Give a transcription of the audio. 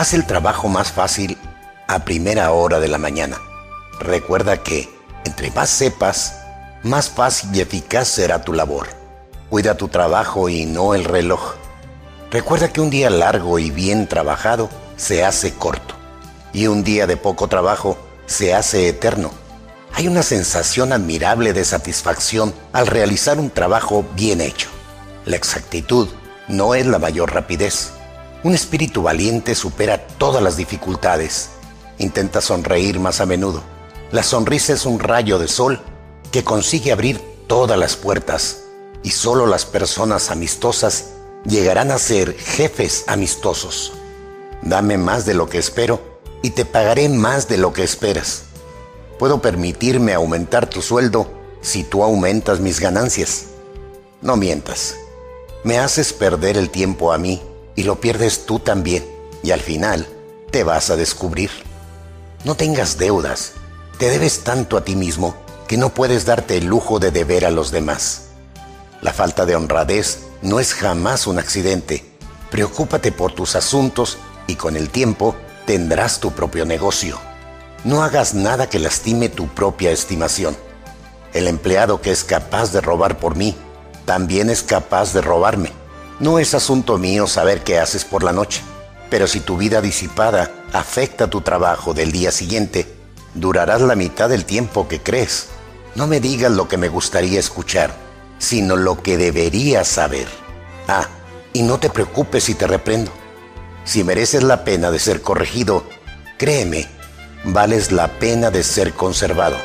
Haz el trabajo más fácil a primera hora de la mañana. Recuerda que, entre más sepas, más fácil y eficaz será tu labor. Cuida tu trabajo y no el reloj. Recuerda que un día largo y bien trabajado se hace corto y un día de poco trabajo se hace eterno. Hay una sensación admirable de satisfacción al realizar un trabajo bien hecho. La exactitud no es la mayor rapidez. Un espíritu valiente supera todas las dificultades. Intenta sonreír más a menudo. La sonrisa es un rayo de sol que consigue abrir todas las puertas y solo las personas amistosas llegarán a ser jefes amistosos. Dame más de lo que espero y te pagaré más de lo que esperas. Puedo permitirme aumentar tu sueldo si tú aumentas mis ganancias. No mientas. Me haces perder el tiempo a mí y lo pierdes tú también y al final te vas a descubrir. No tengas deudas. Te debes tanto a ti mismo que no puedes darte el lujo de deber a los demás. La falta de honradez no es jamás un accidente. Preocúpate por tus asuntos y con el tiempo tendrás tu propio negocio. No hagas nada que lastime tu propia estimación. El empleado que es capaz de robar por mí, también es capaz de robarme. No es asunto mío saber qué haces por la noche, pero si tu vida disipada afecta tu trabajo del día siguiente, durarás la mitad del tiempo que crees. No me digas lo que me gustaría escuchar, sino lo que deberías saber. Ah, y no te preocupes si te reprendo. Si mereces la pena de ser corregido, créeme, vales la pena de ser conservado.